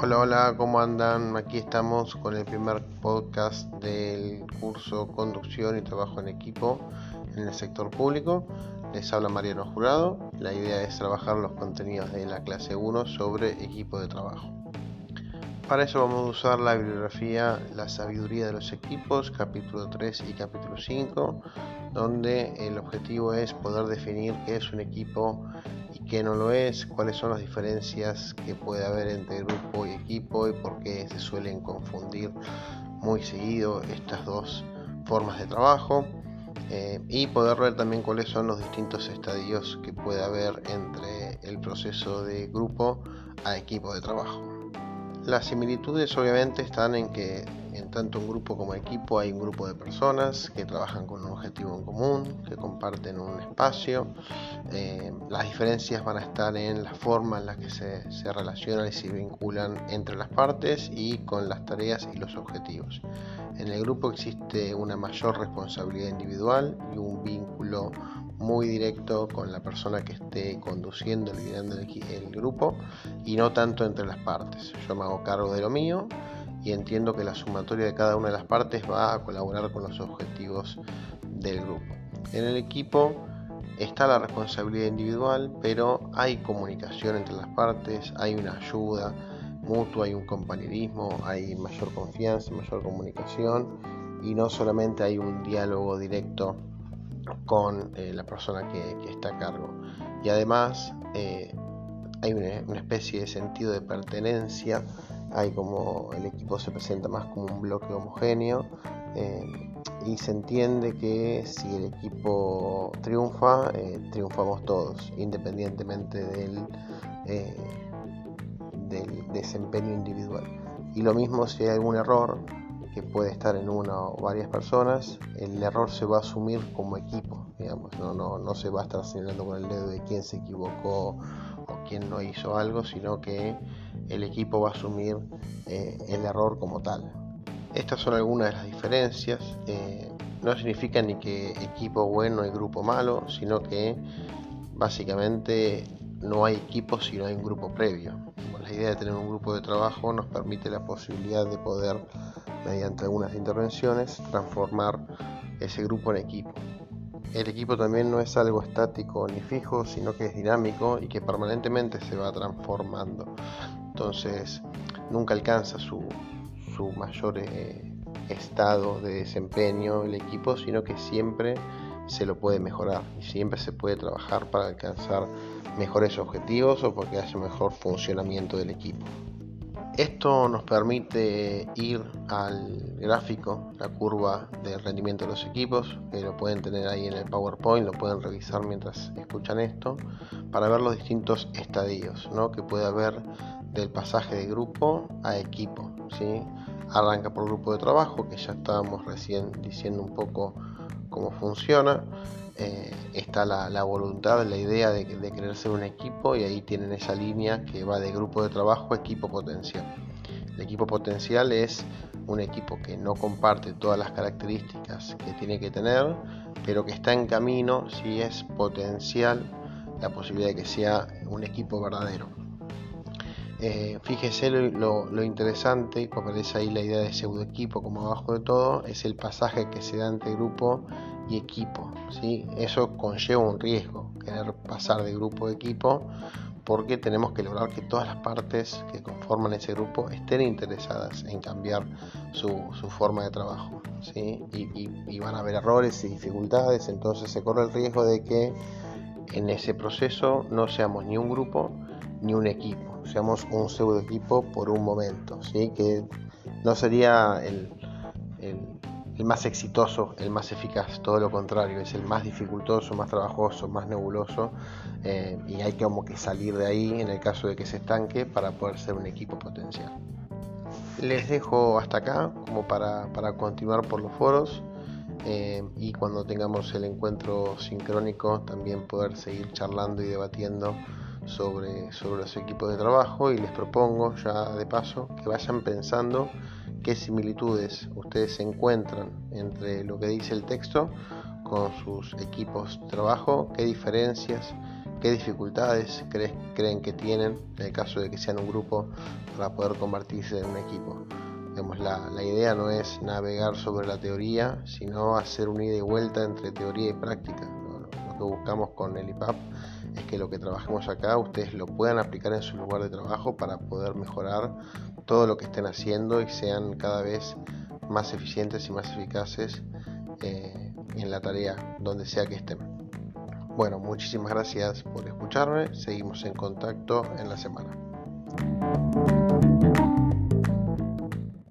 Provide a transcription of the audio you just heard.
Hola, hola, ¿cómo andan? Aquí estamos con el primer podcast del curso Conducción y Trabajo en Equipo en el sector público. Les habla Mariano Jurado. La idea es trabajar los contenidos de la clase 1 sobre equipo de trabajo. Para eso vamos a usar la bibliografía La sabiduría de los equipos, capítulo 3 y capítulo 5, donde el objetivo es poder definir qué es un equipo qué no lo es, cuáles son las diferencias que puede haber entre grupo y equipo y por qué se suelen confundir muy seguido estas dos formas de trabajo eh, y poder ver también cuáles son los distintos estadios que puede haber entre el proceso de grupo a equipo de trabajo. Las similitudes obviamente están en que tanto un grupo como equipo hay un grupo de personas que trabajan con un objetivo en común, que comparten un espacio. Eh, las diferencias van a estar en la forma en la que se, se relacionan y se vinculan entre las partes y con las tareas y los objetivos. En el grupo existe una mayor responsabilidad individual y un vínculo muy directo con la persona que esté conduciendo, liderando el, el, grupo y no tanto entre las partes. Yo me hago cargo de lo mío y entiendo que la sumatoria de cada una de las partes va a colaborar con los objetivos del grupo. En el equipo está la responsabilidad individual, pero hay comunicación entre las partes, hay una ayuda mutua, hay un compañerismo, hay mayor confianza, mayor comunicación y no solamente hay un diálogo directo con eh, la persona que, está a cargo. Y además eh, hay una, una especie de sentido de pertenencia hay como el equipo se presenta más como un bloque homogéneo eh, y se entiende que si el equipo triunfa, eh, triunfamos todos, independientemente del, eh, del desempeño individual. Y lo mismo si hay algún error que puede estar en una o varias personas, el error se va a asumir como equipo, digamos, no, no, no se va a estar señalando con el dedo de quién se equivocó o quién no hizo algo, sino que el equipo va a asumir eh, el error como tal. Estas son algunas de las diferencias. Eh, no significa ni que equipo bueno y grupo malo, sino que básicamente no hay equipo si no hay un grupo previo. La idea de tener un grupo de trabajo nos permite la posibilidad de poder, mediante algunas intervenciones, transformar ese grupo en equipo. El equipo también no es algo estático ni fijo, sino que es dinámico y que permanentemente se va transformando. Entonces nunca alcanza su, mayor eh, estado de desempeño el equipo, sino que siempre se lo puede mejorar y siempre se puede trabajar para alcanzar mejores objetivos o porque haya mejor funcionamiento del equipo. Esto nos permite ir al gráfico, la curva de rendimiento de los equipos, que lo pueden tener ahí en el PowerPoint, lo pueden revisar mientras escuchan esto, para ver los distintos estadios ¿no? que puede haber del pasaje de grupo a equipo. ¿sí? Arranca por grupo de trabajo, que ya estábamos recién diciendo un poco cómo funciona. Eh, está la, voluntad, la idea de, de, querer ser un equipo y ahí tienen esa línea que va de grupo de trabajo a equipo potencial. El equipo potencial es un equipo que no comparte todas las características que tiene que tener, pero que está en camino si es potencial la posibilidad de que sea un equipo verdadero. Eh, fíjese lo, interesante, que aparece ahí la idea de pseudo equipo como abajo de todo, es el pasaje que se da entre grupo y equipo. ¿sí? Eso conlleva un riesgo, querer pasar de grupo a equipo, porque tenemos que lograr que todas las partes que conforman ese grupo estén interesadas en cambiar su, forma de trabajo. ¿sí? y van a haber errores y dificultades, entonces se corre el riesgo de que en ese proceso no seamos ni un grupo ni un equipo seamos un pseudo equipo por un momento, ¿sí? que no sería el, más exitoso, el más eficaz, todo lo contrario, es el más dificultoso, más trabajoso, más nebuloso eh, y hay que como que salir de ahí en el caso de que se estanque para poder ser un equipo potencial. Les dejo hasta acá como para, continuar por los foros. Eh, y cuando tengamos el encuentro sincrónico también poder seguir charlando y debatiendo sobre, sobre los equipos de trabajo y les propongo ya de paso que vayan pensando qué similitudes ustedes encuentran entre lo que dice el texto con sus equipos de trabajo, qué diferencias qué dificultades creen que tienen en el caso de que sean un grupo para poder convertirse en un equipo. la, la, idea no es navegar sobre la teoría, sino hacer un ida y vuelta entre teoría y práctica. Que buscamos con el IPAP es que lo que trabajemos acá ustedes lo puedan aplicar en su lugar de trabajo para poder mejorar todo lo que estén haciendo y sean cada vez más eficientes y más eficaces eh, en la tarea donde sea que estén. Bueno, muchísimas gracias por escucharme. Seguimos en contacto en la semana.